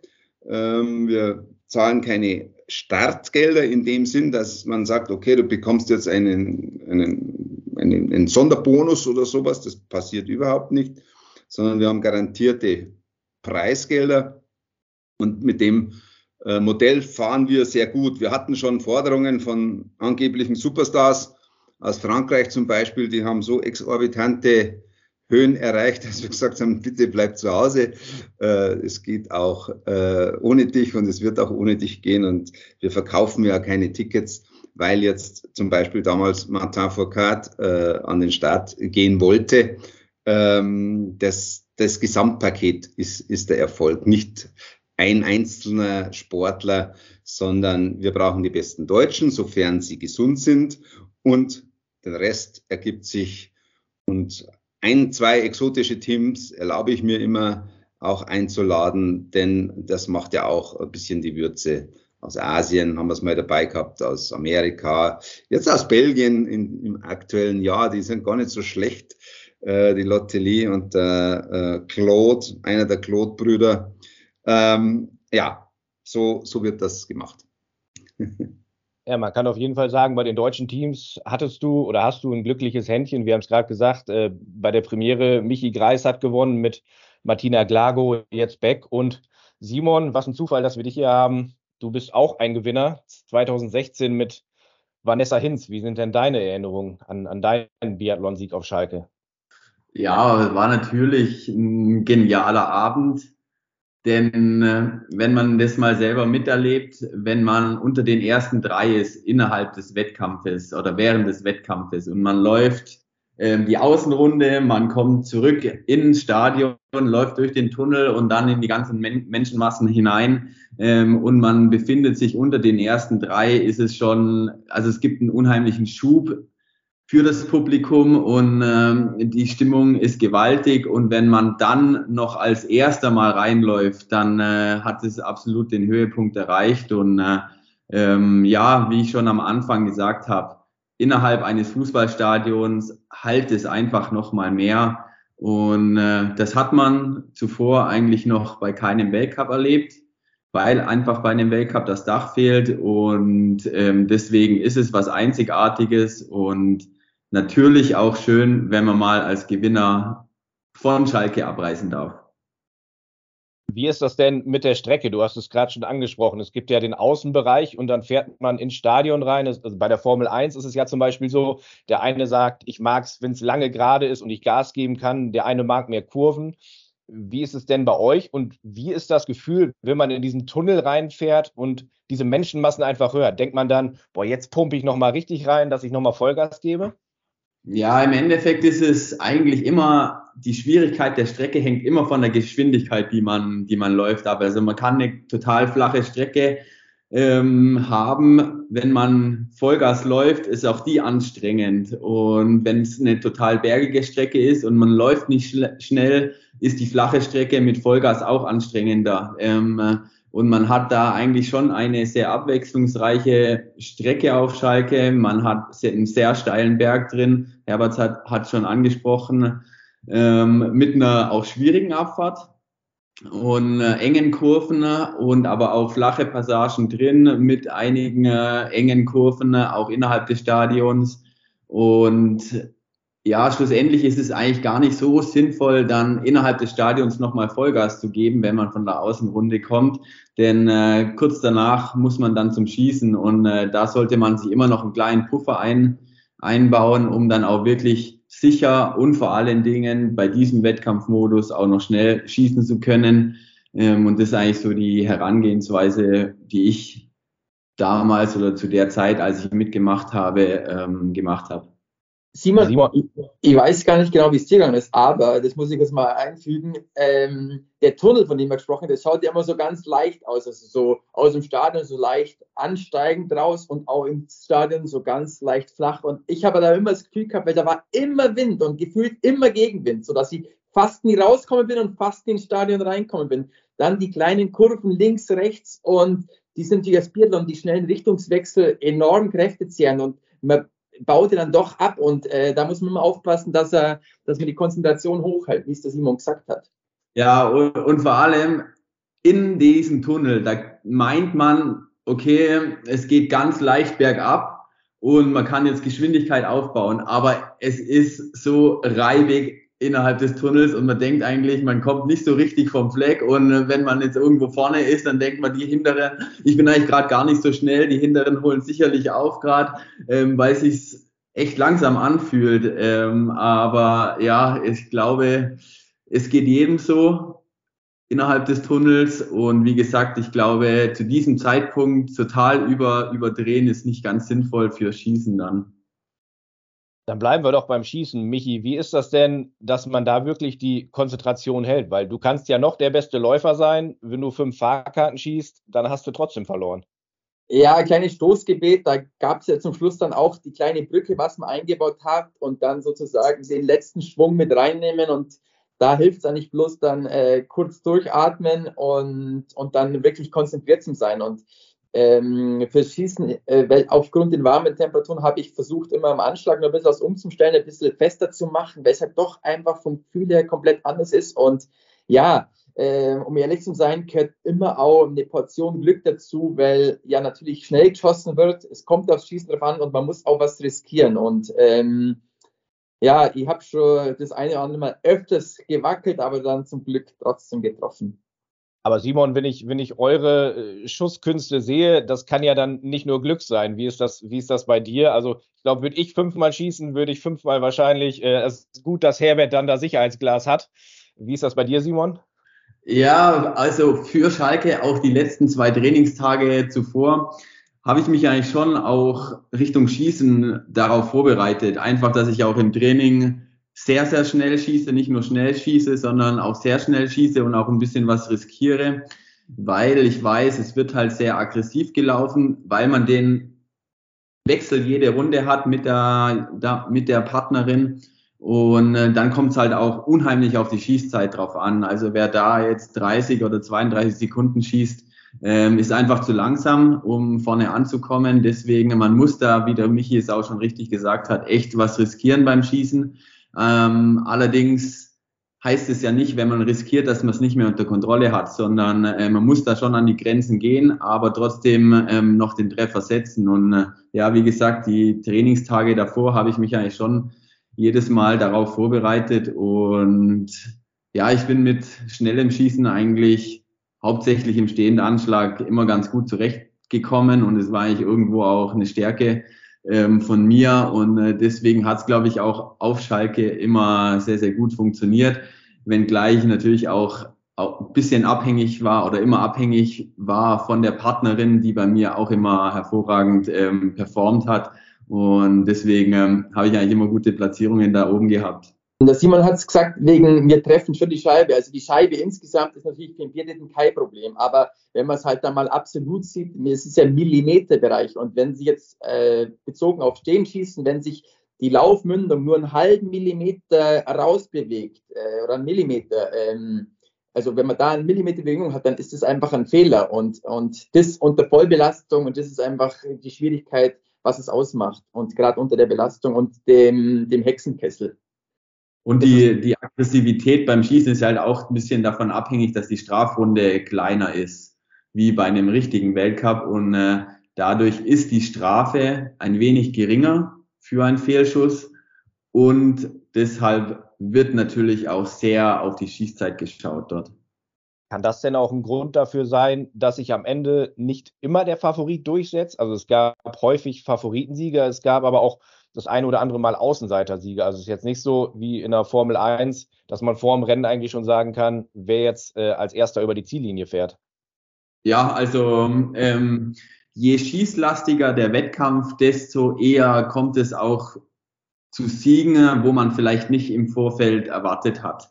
Ähm, wir zahlen keine Startgelder in dem Sinn, dass man sagt, okay, du bekommst jetzt einen, einen, einen, einen Sonderbonus oder sowas. Das passiert überhaupt nicht, sondern wir haben garantierte Preisgelder und mit dem äh, Modell fahren wir sehr gut. Wir hatten schon Forderungen von angeblichen Superstars aus Frankreich zum Beispiel, die haben so exorbitante Höhen erreicht, *laughs* dass wir gesagt haben, bitte bleib zu Hause. Äh, es geht auch äh, ohne dich und es wird auch ohne dich gehen und wir verkaufen ja keine Tickets, weil jetzt zum Beispiel damals Martin Foucault äh, an den Start gehen wollte. Ähm, das, das Gesamtpaket ist, ist der Erfolg, nicht ein einzelner Sportler, sondern wir brauchen die besten Deutschen, sofern sie gesund sind. Und den Rest ergibt sich. Und ein, zwei exotische Teams erlaube ich mir immer auch einzuladen, denn das macht ja auch ein bisschen die Würze. Aus Asien. Haben wir es mal dabei gehabt, aus Amerika, jetzt aus Belgien in, im aktuellen Jahr, die sind gar nicht so schlecht, äh, die Lottelie und äh, Claude, einer der Claude-Brüder, ähm, ja, so, so wird das gemacht. *laughs* Ja, man kann auf jeden Fall sagen, bei den deutschen Teams hattest du oder hast du ein glückliches Händchen. Wir haben es gerade gesagt, äh, bei der Premiere Michi Greis hat gewonnen mit Martina Glago, jetzt Beck und Simon. Was ein Zufall, dass wir dich hier haben. Du bist auch ein Gewinner 2016 mit Vanessa Hinz. Wie sind denn deine Erinnerungen an, an deinen Biathlon-Sieg auf Schalke? Ja, war natürlich ein genialer Abend. Denn äh, wenn man das mal selber miterlebt, wenn man unter den ersten drei ist innerhalb des Wettkampfes oder während des Wettkampfes und man läuft äh, die Außenrunde, man kommt zurück ins Stadion, läuft durch den Tunnel und dann in die ganzen Men Menschenmassen hinein ähm, und man befindet sich unter den ersten drei, ist es schon, also es gibt einen unheimlichen Schub für das Publikum und ähm, die Stimmung ist gewaltig und wenn man dann noch als erster mal reinläuft, dann äh, hat es absolut den Höhepunkt erreicht und äh, ähm, ja, wie ich schon am Anfang gesagt habe, innerhalb eines Fußballstadions halt es einfach noch mal mehr. Und äh, das hat man zuvor eigentlich noch bei keinem Weltcup erlebt, weil einfach bei einem Weltcup das Dach fehlt. Und ähm, deswegen ist es was Einzigartiges und natürlich auch schön, wenn man mal als Gewinner von Schalke abreisen darf. Wie ist das denn mit der Strecke? Du hast es gerade schon angesprochen. Es gibt ja den Außenbereich und dann fährt man ins Stadion rein. Also bei der Formel 1 ist es ja zum Beispiel so, der eine sagt, ich mag es, wenn es lange gerade ist und ich Gas geben kann. Der eine mag mehr Kurven. Wie ist es denn bei euch und wie ist das Gefühl, wenn man in diesen Tunnel reinfährt und diese Menschenmassen einfach hört? Denkt man dann, boah, jetzt pumpe ich nochmal richtig rein, dass ich nochmal Vollgas gebe? Ja, im Endeffekt ist es eigentlich immer, die Schwierigkeit der Strecke hängt immer von der Geschwindigkeit, die man, die man läuft ab. Also man kann eine total flache Strecke ähm, haben, wenn man Vollgas läuft, ist auch die anstrengend. Und wenn es eine total bergige Strecke ist und man läuft nicht schnell, ist die flache Strecke mit Vollgas auch anstrengender. Ähm, und man hat da eigentlich schon eine sehr abwechslungsreiche Strecke auf Schalke. Man hat einen sehr steilen Berg drin. Herbert hat, hat schon angesprochen, ähm, mit einer auch schwierigen Abfahrt und äh, engen Kurven und aber auch flache Passagen drin mit einigen äh, engen Kurven auch innerhalb des Stadions. Und ja, schlussendlich ist es eigentlich gar nicht so sinnvoll, dann innerhalb des Stadions nochmal Vollgas zu geben, wenn man von der Außenrunde kommt. Denn äh, kurz danach muss man dann zum Schießen und äh, da sollte man sich immer noch einen kleinen Puffer ein, einbauen, um dann auch wirklich sicher und vor allen Dingen bei diesem Wettkampfmodus auch noch schnell schießen zu können. Ähm, und das ist eigentlich so die Herangehensweise, die ich damals oder zu der Zeit, als ich mitgemacht habe, ähm, gemacht habe. Simon, Simon. Ich, weiß gar nicht genau, wie es dir gegangen ist, aber das muss ich jetzt mal einfügen. Ähm, der Tunnel, von dem wir gesprochen haben, das schaut ja immer so ganz leicht aus. Also so aus dem Stadion so leicht ansteigend raus und auch im Stadion so ganz leicht flach. Und ich habe da immer das Gefühl gehabt, weil da war immer Wind und gefühlt immer Gegenwind, sodass ich fast nie rauskommen bin und fast ins Stadion reinkommen bin. Dann die kleinen Kurven links, rechts und die sind wie das Biathlon, die schnellen Richtungswechsel enorm Kräfte zehren und man baut er dann doch ab und äh, da muss man immer aufpassen, dass er, dass man die Konzentration hochhält, wie es der Simon gesagt hat. Ja, und, und vor allem in diesem Tunnel, da meint man, okay, es geht ganz leicht bergab und man kann jetzt Geschwindigkeit aufbauen, aber es ist so reibig innerhalb des Tunnels und man denkt eigentlich, man kommt nicht so richtig vom Fleck und wenn man jetzt irgendwo vorne ist, dann denkt man, die Hinteren, ich bin eigentlich gerade gar nicht so schnell, die Hinteren holen sicherlich auf gerade, ähm, weil es sich echt langsam anfühlt. Ähm, aber ja, ich glaube, es geht jedem so innerhalb des Tunnels und wie gesagt, ich glaube, zu diesem Zeitpunkt total über, überdrehen ist nicht ganz sinnvoll für Schießen dann. Dann bleiben wir doch beim Schießen. Michi, wie ist das denn, dass man da wirklich die Konzentration hält? Weil du kannst ja noch der beste Läufer sein. Wenn du fünf Fahrkarten schießt, dann hast du trotzdem verloren. Ja, kleines Stoßgebet. Da gab es ja zum Schluss dann auch die kleine Brücke, was man eingebaut hat und dann sozusagen den letzten Schwung mit reinnehmen. Und da hilft es dann nicht bloß dann äh, kurz durchatmen und, und dann wirklich konzentriert zu sein. Und ähm, fürs Schießen, äh, weil aufgrund den warmen Temperaturen habe ich versucht, immer am Anschlag noch ein bisschen was umzustellen, ein bisschen fester zu machen, weil es halt doch einfach vom Gefühl her komplett anders ist. Und ja, äh, um ehrlich zu sein, gehört immer auch eine Portion Glück dazu, weil ja natürlich schnell geschossen wird. Es kommt aufs Schießen drauf an und man muss auch was riskieren. Und ähm, ja, ich habe schon das eine oder andere Mal öfters gewackelt, aber dann zum Glück trotzdem getroffen. Aber Simon, wenn ich, wenn ich eure äh, Schusskünste sehe, das kann ja dann nicht nur Glück sein. Wie ist das, wie ist das bei dir? Also, ich glaube, würde ich fünfmal schießen, würde ich fünfmal wahrscheinlich, äh, es ist gut, dass Herbert dann da Sicherheitsglas hat. Wie ist das bei dir, Simon? Ja, also für Schalke auch die letzten zwei Trainingstage zuvor habe ich mich eigentlich schon auch Richtung Schießen darauf vorbereitet. Einfach, dass ich auch im Training sehr, sehr schnell schieße, nicht nur schnell schieße, sondern auch sehr schnell schieße und auch ein bisschen was riskiere, weil ich weiß, es wird halt sehr aggressiv gelaufen, weil man den Wechsel jede Runde hat mit der, da, mit der Partnerin. Und äh, dann kommt es halt auch unheimlich auf die Schießzeit drauf an. Also wer da jetzt 30 oder 32 Sekunden schießt, ähm, ist einfach zu langsam, um vorne anzukommen. Deswegen, man muss da, wie der Michi es auch schon richtig gesagt hat, echt was riskieren beim Schießen. Ähm, allerdings heißt es ja nicht, wenn man riskiert, dass man es nicht mehr unter Kontrolle hat, sondern äh, man muss da schon an die Grenzen gehen, aber trotzdem ähm, noch den Treffer setzen. Und äh, ja, wie gesagt, die Trainingstage davor habe ich mich eigentlich schon jedes Mal darauf vorbereitet und ja, ich bin mit schnellem Schießen eigentlich hauptsächlich im stehenden Anschlag immer ganz gut zurechtgekommen und es war eigentlich irgendwo auch eine Stärke ähm, von mir. Und äh, deswegen hat es, glaube ich, auch auf Schalke immer sehr, sehr gut funktioniert, wenngleich natürlich auch, auch ein bisschen abhängig war oder immer abhängig war von der Partnerin, die bei mir auch immer hervorragend ähm, performt hat. Und deswegen ähm, habe ich eigentlich immer gute Platzierungen da oben gehabt. Und der Simon hat es gesagt, wegen wir treffen schon die Scheibe. Also die Scheibe insgesamt ist natürlich für den Bierdeten kein Problem. Aber wenn man es halt dann mal absolut sieht, es ist ja Millimeterbereich. Und wenn Sie jetzt äh, bezogen auf Stehen schießen, wenn sich die Laufmündung nur einen halben Millimeter rausbewegt äh, oder einen Millimeter, ähm, also wenn man da einen Millimeter Bewegung hat, dann ist das einfach ein Fehler. Und, und das unter Vollbelastung und das ist einfach die Schwierigkeit, was es ausmacht. Und gerade unter der Belastung und dem, dem Hexenkessel. Und die, die Aggressivität beim Schießen ist halt auch ein bisschen davon abhängig, dass die Strafrunde kleiner ist, wie bei einem richtigen Weltcup. Und äh, dadurch ist die Strafe ein wenig geringer für einen Fehlschuss. Und deshalb wird natürlich auch sehr auf die Schießzeit geschaut dort. Kann das denn auch ein Grund dafür sein, dass sich am Ende nicht immer der Favorit durchsetzt? Also es gab häufig Favoritensieger, es gab aber auch das eine oder andere Mal Außenseiter-Sieger. Also es ist jetzt nicht so wie in der Formel 1, dass man vor dem Rennen eigentlich schon sagen kann, wer jetzt äh, als erster über die Ziellinie fährt. Ja, also ähm, je schießlastiger der Wettkampf, desto eher kommt es auch zu Siegen, wo man vielleicht nicht im Vorfeld erwartet hat.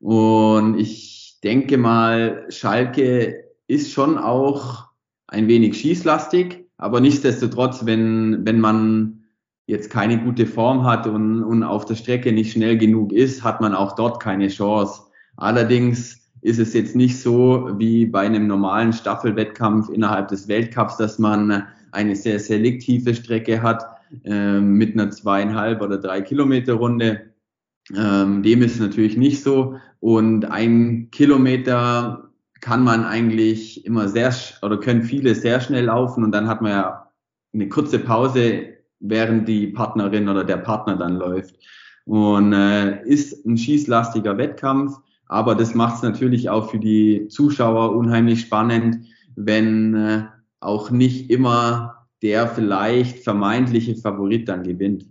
Und ich denke mal, Schalke ist schon auch ein wenig schießlastig, aber nichtsdestotrotz, wenn, wenn man jetzt keine gute Form hat und, und auf der Strecke nicht schnell genug ist, hat man auch dort keine Chance. Allerdings ist es jetzt nicht so wie bei einem normalen Staffelwettkampf innerhalb des Weltcups, dass man eine sehr selektive Strecke hat äh, mit einer zweieinhalb oder drei Kilometer Runde. Ähm, dem ist natürlich nicht so. Und ein Kilometer kann man eigentlich immer sehr oder können viele sehr schnell laufen und dann hat man ja eine kurze Pause während die Partnerin oder der Partner dann läuft. Und äh, ist ein schießlastiger Wettkampf, aber das macht es natürlich auch für die Zuschauer unheimlich spannend, wenn äh, auch nicht immer der vielleicht vermeintliche Favorit dann gewinnt.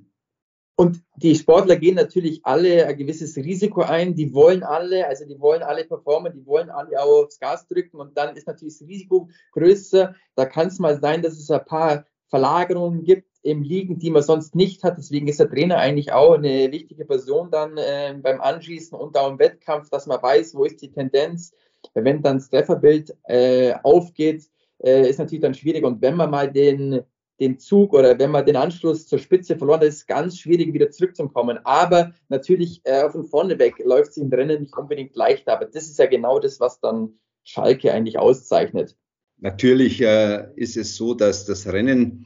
Und die Sportler gehen natürlich alle ein gewisses Risiko ein. Die wollen alle, also die wollen alle performen, die wollen alle auch aufs Gas drücken und dann ist natürlich das Risiko größer. Da kann es mal sein, dass es ein paar Verlagerungen gibt im Liegen, die man sonst nicht hat. Deswegen ist der Trainer eigentlich auch eine wichtige Person dann äh, beim Anschießen und auch im Wettkampf, dass man weiß, wo ist die Tendenz. Wenn dann das Trefferbild äh, aufgeht, äh, ist natürlich dann schwierig. Und wenn man mal den, den Zug oder wenn man den Anschluss zur Spitze verloren hat, ist es ganz schwierig, wieder zurückzukommen. Aber natürlich äh, von vorne weg läuft es im Rennen nicht unbedingt leichter. Aber das ist ja genau das, was dann Schalke eigentlich auszeichnet. Natürlich äh, ist es so, dass das Rennen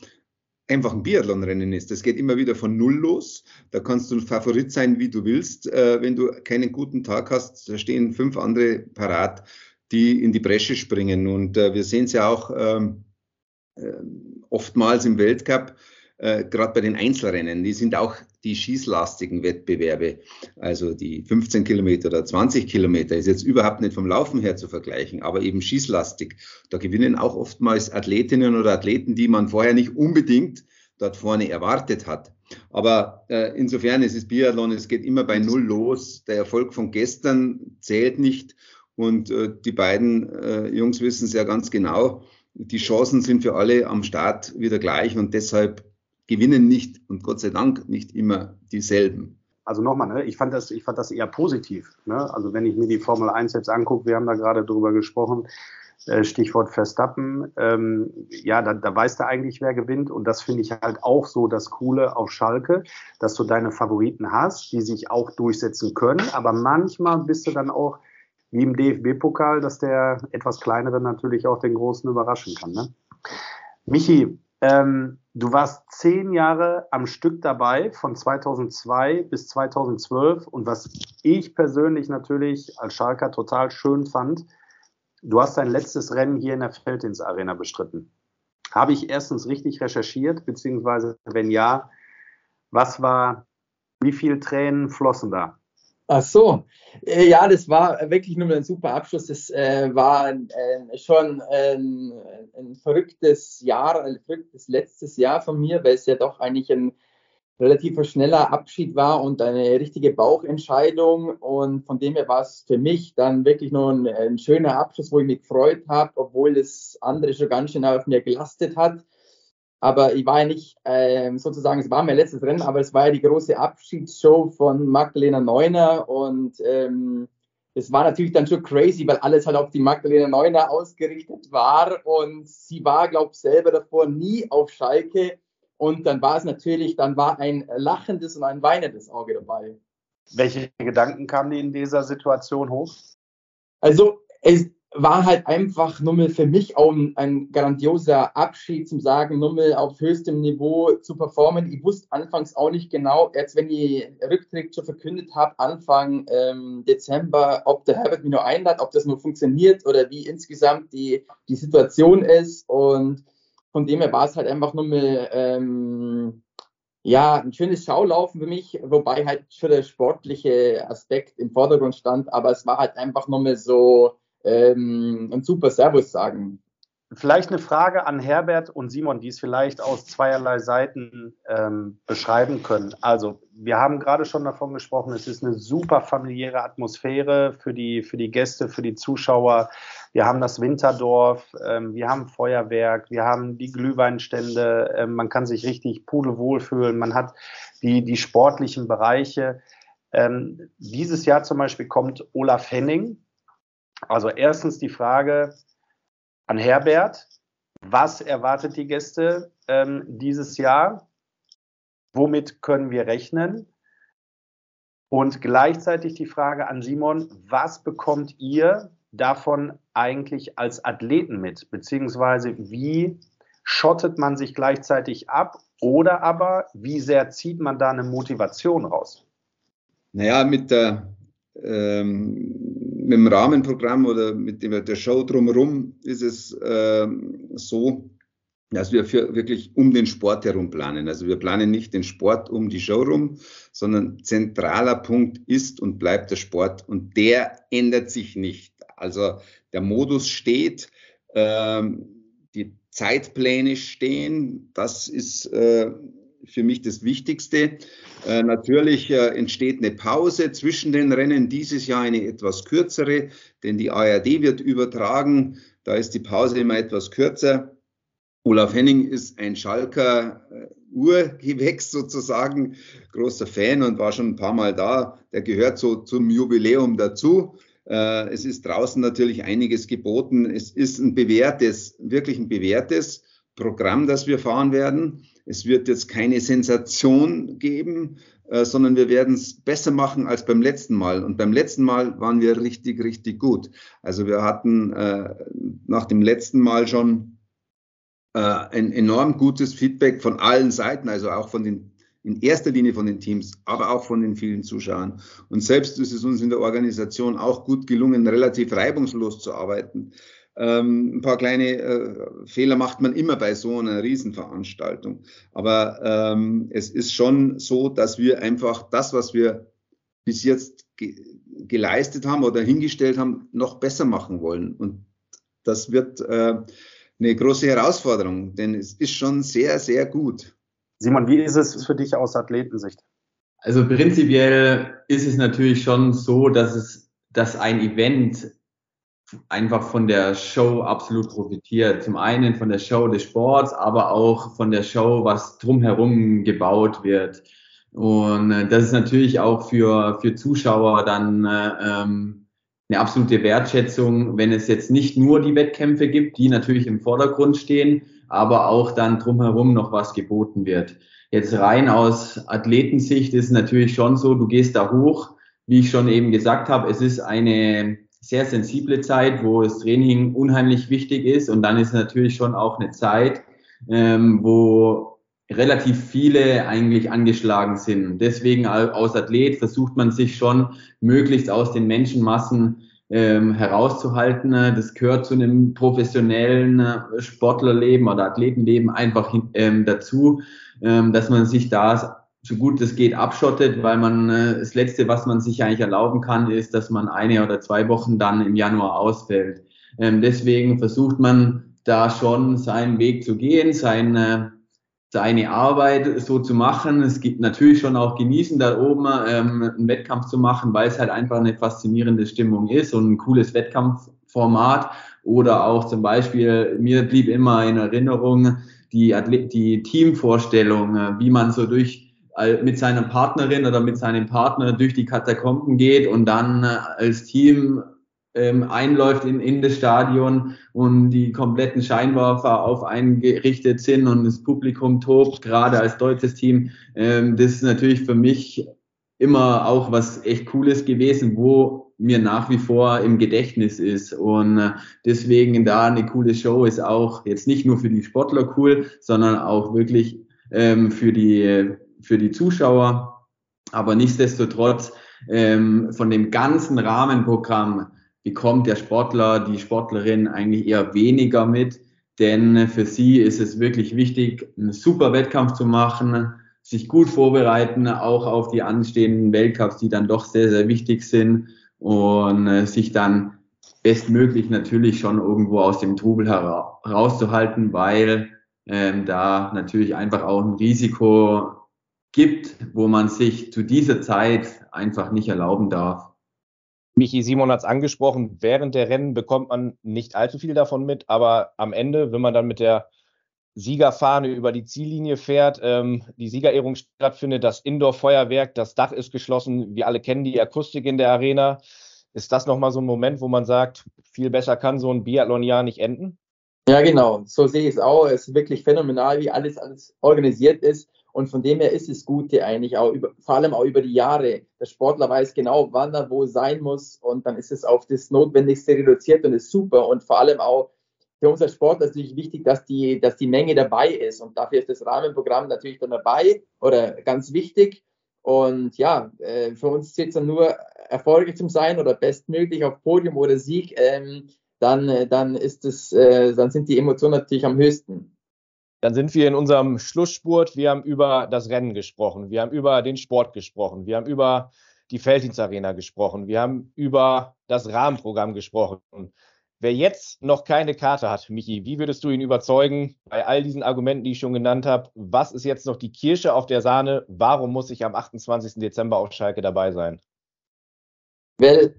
einfach ein Biathlonrennen ist. Das geht immer wieder von Null los. Da kannst du ein Favorit sein, wie du willst. Äh, wenn du keinen guten Tag hast, da stehen fünf andere parat, die in die Bresche springen. Und äh, wir sehen es ja auch ähm, äh, oftmals im Weltcup, äh, gerade bei den Einzelrennen, die sind auch die schießlastigen Wettbewerbe, also die 15 Kilometer oder 20 Kilometer, ist jetzt überhaupt nicht vom Laufen her zu vergleichen, aber eben schießlastig. Da gewinnen auch oftmals Athletinnen oder Athleten, die man vorher nicht unbedingt dort vorne erwartet hat. Aber äh, insofern ist es Biathlon, es geht immer bei Null los. Der Erfolg von gestern zählt nicht. Und äh, die beiden äh, Jungs wissen es ja ganz genau. Die Chancen sind für alle am Start wieder gleich und deshalb gewinnen nicht und Gott sei Dank nicht immer dieselben. Also nochmal, ne, ich, fand das, ich fand das eher positiv. Ne? Also wenn ich mir die Formel 1 jetzt angucke, wir haben da gerade drüber gesprochen, äh, Stichwort Verstappen, ähm, ja, da, da weißt du eigentlich, wer gewinnt. Und das finde ich halt auch so das Coole auf Schalke, dass du deine Favoriten hast, die sich auch durchsetzen können. Aber manchmal bist du dann auch wie im DFB-Pokal, dass der etwas kleinere natürlich auch den großen überraschen kann. Ne? Michi, ähm, du warst zehn Jahre am Stück dabei, von 2002 bis 2012. Und was ich persönlich natürlich als Schalker total schön fand, du hast dein letztes Rennen hier in der Feldins Arena bestritten. Habe ich erstens richtig recherchiert, beziehungsweise wenn ja, was war, wie viel Tränen flossen da? Ach so, äh, ja, das war wirklich nur ein super Abschluss. Das äh, war äh, schon ein, ein, verrücktes Jahr, ein verrücktes letztes Jahr von mir, weil es ja doch eigentlich ein relativ schneller Abschied war und eine richtige Bauchentscheidung. Und von dem her war es für mich dann wirklich nur ein, ein schöner Abschluss, wo ich mich gefreut habe, obwohl das andere schon ganz schön auf mir gelastet hat. Aber ich war ja nicht ähm, sozusagen, es war mein letztes Rennen, aber es war ja die große Abschiedsshow von Magdalena Neuner und ähm, es war natürlich dann schon crazy, weil alles halt auf die Magdalena Neuner ausgerichtet war und sie war, glaube ich, selber davor nie auf Schalke und dann war es natürlich, dann war ein lachendes und ein weinendes Auge dabei. Welche Gedanken kamen dir in dieser Situation hoch? Also es, war halt einfach nur für mich auch ein, ein grandioser Abschied zum Sagen, nur auf höchstem Niveau zu performen. Ich wusste anfangs auch nicht genau, jetzt wenn ich Rücktritt schon verkündet habe, Anfang ähm, Dezember, ob der Herbert mich nur einlädt, ob das nur funktioniert oder wie insgesamt die, die Situation ist. Und von dem her war es halt einfach nur ähm, ja, ein schönes Schaulaufen für mich, wobei halt schon der sportliche Aspekt im Vordergrund stand, aber es war halt einfach nur so, ähm, ein super Servus sagen. Vielleicht eine Frage an Herbert und Simon, die es vielleicht aus zweierlei Seiten ähm, beschreiben können. Also, wir haben gerade schon davon gesprochen, es ist eine super familiäre Atmosphäre für die, für die Gäste, für die Zuschauer. Wir haben das Winterdorf, ähm, wir haben Feuerwerk, wir haben die Glühweinstände, ähm, man kann sich richtig pudelwohl fühlen, man hat die, die sportlichen Bereiche. Ähm, dieses Jahr zum Beispiel kommt Olaf Henning, also erstens die Frage an Herbert, was erwartet die Gäste ähm, dieses Jahr? Womit können wir rechnen? Und gleichzeitig die Frage an Simon, was bekommt ihr davon eigentlich als Athleten mit? Beziehungsweise wie schottet man sich gleichzeitig ab? Oder aber wie sehr zieht man da eine Motivation raus? Naja, mit der ähm, mit dem Rahmenprogramm oder mit dem, der Show drumherum ist es äh, so, dass wir für wirklich um den Sport herum planen. Also wir planen nicht den Sport um die Show rum, sondern zentraler Punkt ist und bleibt der Sport und der ändert sich nicht. Also der Modus steht, äh, die Zeitpläne stehen, das ist äh, für mich das Wichtigste. Äh, natürlich äh, entsteht eine Pause zwischen den Rennen, dieses Jahr eine etwas kürzere, denn die ARD wird übertragen, da ist die Pause immer etwas kürzer. Olaf Henning ist ein Schalker äh, Urgewächs *laughs* sozusagen, großer Fan und war schon ein paar Mal da. Der gehört so zum Jubiläum dazu. Äh, es ist draußen natürlich einiges geboten. Es ist ein bewährtes, wirklich ein bewährtes Programm, das wir fahren werden. Es wird jetzt keine Sensation geben, äh, sondern wir werden es besser machen als beim letzten Mal. Und beim letzten Mal waren wir richtig, richtig gut. Also wir hatten äh, nach dem letzten Mal schon äh, ein enorm gutes Feedback von allen Seiten, also auch von den in erster Linie von den Teams, aber auch von den vielen Zuschauern. Und selbst ist es uns in der Organisation auch gut gelungen, relativ reibungslos zu arbeiten. Ähm, ein paar kleine äh, Fehler macht man immer bei so einer Riesenveranstaltung. Aber ähm, es ist schon so, dass wir einfach das, was wir bis jetzt ge geleistet haben oder hingestellt haben, noch besser machen wollen. Und das wird äh, eine große Herausforderung, denn es ist schon sehr, sehr gut. Simon, wie ist es für dich aus Athletensicht? Also prinzipiell ist es natürlich schon so, dass es, dass ein Event einfach von der Show absolut profitiert. Zum einen von der Show des Sports, aber auch von der Show, was drumherum gebaut wird. Und äh, das ist natürlich auch für, für Zuschauer dann äh, ähm, eine absolute Wertschätzung, wenn es jetzt nicht nur die Wettkämpfe gibt, die natürlich im Vordergrund stehen, aber auch dann drumherum noch was geboten wird. Jetzt rein aus Athletensicht ist natürlich schon so, du gehst da hoch, wie ich schon eben gesagt habe, es ist eine sehr sensible Zeit, wo das Training unheimlich wichtig ist. Und dann ist natürlich schon auch eine Zeit, ähm, wo relativ viele eigentlich angeschlagen sind. Deswegen als Athlet versucht man sich schon möglichst aus den Menschenmassen ähm, herauszuhalten. Das gehört zu einem professionellen äh, Sportlerleben oder Athletenleben einfach ähm, dazu, ähm, dass man sich da so gut es geht abschottet, weil man äh, das Letzte, was man sich eigentlich erlauben kann, ist, dass man eine oder zwei Wochen dann im Januar ausfällt. Ähm, deswegen versucht man da schon seinen Weg zu gehen, seine, seine Arbeit so zu machen. Es gibt natürlich schon auch genießen, da oben ähm, einen Wettkampf zu machen, weil es halt einfach eine faszinierende Stimmung ist und ein cooles Wettkampfformat. Oder auch zum Beispiel, mir blieb immer in Erinnerung die, Athlet die Teamvorstellung, äh, wie man so durch mit seiner Partnerin oder mit seinem Partner durch die Katakomben geht und dann äh, als Team ähm, einläuft in, in das Stadion und die kompletten Scheinwerfer auf einen gerichtet sind und das Publikum tobt, gerade als deutsches Team. Ähm, das ist natürlich für mich immer auch was echt Cooles gewesen, wo mir nach wie vor im Gedächtnis ist. Und äh, deswegen da eine coole Show ist auch jetzt nicht nur für die Sportler cool, sondern auch wirklich ähm, für die für die Zuschauer. Aber nichtsdestotrotz ähm, von dem ganzen Rahmenprogramm bekommt der Sportler, die Sportlerin eigentlich eher weniger mit, denn für sie ist es wirklich wichtig, einen super Wettkampf zu machen, sich gut vorbereiten, auch auf die anstehenden Weltcups, die dann doch sehr, sehr wichtig sind und äh, sich dann bestmöglich natürlich schon irgendwo aus dem Trubel herauszuhalten, weil ähm, da natürlich einfach auch ein Risiko gibt, wo man sich zu dieser Zeit einfach nicht erlauben darf. Michi Simon hat es angesprochen, während der Rennen bekommt man nicht allzu viel davon mit, aber am Ende, wenn man dann mit der Siegerfahne über die Ziellinie fährt, ähm, die Siegerehrung stattfindet, das Indoor-Feuerwerk, das Dach ist geschlossen, wir alle kennen die Akustik in der Arena. Ist das nochmal so ein Moment, wo man sagt, viel besser kann so ein Biathlon-Jahr nicht enden? Ja, genau. So sehe ich es auch. Es ist wirklich phänomenal, wie alles, alles organisiert ist. Und von dem her ist es Gute eigentlich auch, über, vor allem auch über die Jahre. Der Sportler weiß genau, wann er wo sein muss und dann ist es auf das Notwendigste reduziert und ist super. Und vor allem auch für uns als Sportler ist natürlich wichtig, dass die, dass die Menge dabei ist. Und dafür ist das Rahmenprogramm natürlich dann dabei oder ganz wichtig. Und ja, äh, für uns zählt es dann nur, erfolgreich zu sein oder bestmöglich auf Podium oder Sieg. Ähm, dann, äh, dann ist es, äh, dann sind die Emotionen natürlich am höchsten. Dann sind wir in unserem Schlussspurt. Wir haben über das Rennen gesprochen. Wir haben über den Sport gesprochen. Wir haben über die Felddienstarena gesprochen. Wir haben über das Rahmenprogramm gesprochen. Wer jetzt noch keine Karte hat, Michi, wie würdest du ihn überzeugen bei all diesen Argumenten, die ich schon genannt habe? Was ist jetzt noch die Kirsche auf der Sahne? Warum muss ich am 28. Dezember auf Schalke dabei sein? Weil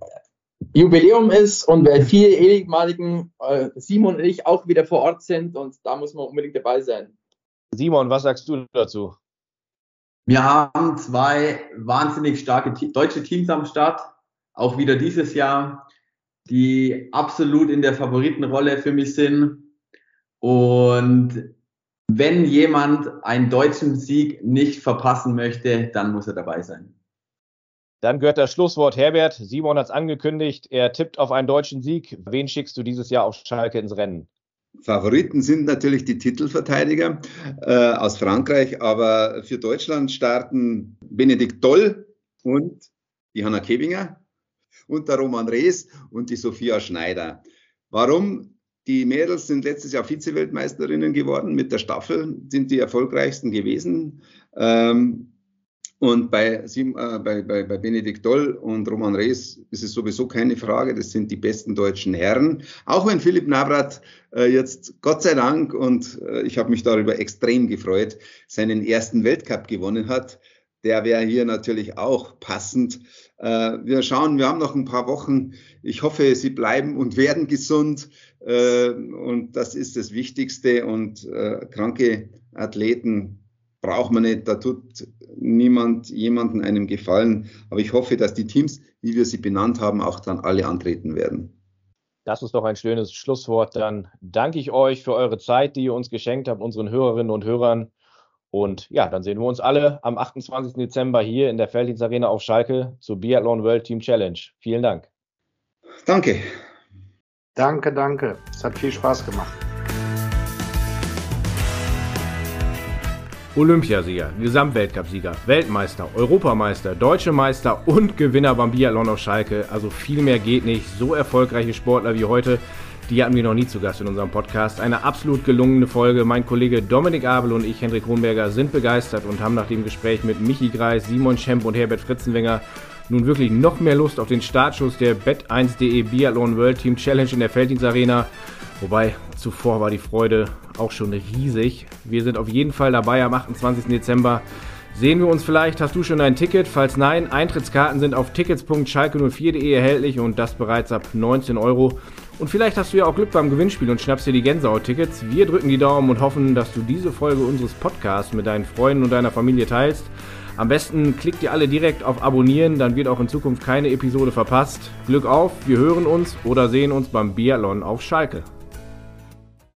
Jubiläum ist und weil viele ehemaligen äh, Simon und ich auch wieder vor Ort sind und da muss man unbedingt dabei sein. Simon, was sagst du dazu? Wir haben zwei wahnsinnig starke deutsche Teams am Start, auch wieder dieses Jahr, die absolut in der Favoritenrolle für mich sind. Und wenn jemand einen deutschen Sieg nicht verpassen möchte, dann muss er dabei sein. Dann gehört das Schlusswort Herbert. Simon hat es angekündigt. Er tippt auf einen deutschen Sieg. Wen schickst du dieses Jahr auf Schalke ins Rennen? Favoriten sind natürlich die Titelverteidiger äh, aus Frankreich, aber für Deutschland starten Benedikt Doll und die Hanna Kebinger und der Roman Rees und die Sophia Schneider. Warum? Die Mädels sind letztes Jahr Vize-Weltmeisterinnen geworden. Mit der Staffel sind die erfolgreichsten gewesen. Ähm, und bei, äh, bei, bei, bei Benedikt Doll und Roman Rees ist es sowieso keine Frage, das sind die besten deutschen Herren. Auch wenn Philipp Navrat äh, jetzt, Gott sei Dank, und äh, ich habe mich darüber extrem gefreut, seinen ersten Weltcup gewonnen hat. Der wäre hier natürlich auch passend. Äh, wir schauen, wir haben noch ein paar Wochen. Ich hoffe, sie bleiben und werden gesund. Äh, und das ist das Wichtigste. Und äh, kranke Athleten braucht man nicht, da tut niemand jemanden einem Gefallen. Aber ich hoffe, dass die Teams, wie wir sie benannt haben, auch dann alle antreten werden. Das ist doch ein schönes Schlusswort. Dann danke ich euch für eure Zeit, die ihr uns geschenkt habt, unseren Hörerinnen und Hörern. Und ja, dann sehen wir uns alle am 28. Dezember hier in der Felddienst Arena auf Schalke zur Biathlon World Team Challenge. Vielen Dank. Danke. Danke, danke. Es hat viel Spaß gemacht. Olympiasieger, Gesamtweltcupsieger, Weltmeister, Europameister, Deutsche Meister und Gewinner beim Biathlon auf Schalke. Also viel mehr geht nicht. So erfolgreiche Sportler wie heute, die hatten wir noch nie zu Gast in unserem Podcast. Eine absolut gelungene Folge. Mein Kollege Dominik Abel und ich, Hendrik Kronberger, sind begeistert und haben nach dem Gespräch mit Michi Greis, Simon Schemp und Herbert Fritzenwenger nun wirklich noch mehr Lust auf den Startschuss der Bet1.de Biathlon World Team Challenge in der Felddienstarena. Wobei zuvor war die Freude auch schon riesig. Wir sind auf jeden Fall dabei am 28. Dezember. Sehen wir uns vielleicht? Hast du schon ein Ticket? Falls nein, Eintrittskarten sind auf tickets.schalke04.de erhältlich und das bereits ab 19 Euro. Und vielleicht hast du ja auch Glück beim Gewinnspiel und schnappst dir die Gänsehaut-Tickets. Wir drücken die Daumen und hoffen, dass du diese Folge unseres Podcasts mit deinen Freunden und deiner Familie teilst. Am besten klickt ihr alle direkt auf Abonnieren, dann wird auch in Zukunft keine Episode verpasst. Glück auf, wir hören uns oder sehen uns beim Biathlon auf Schalke.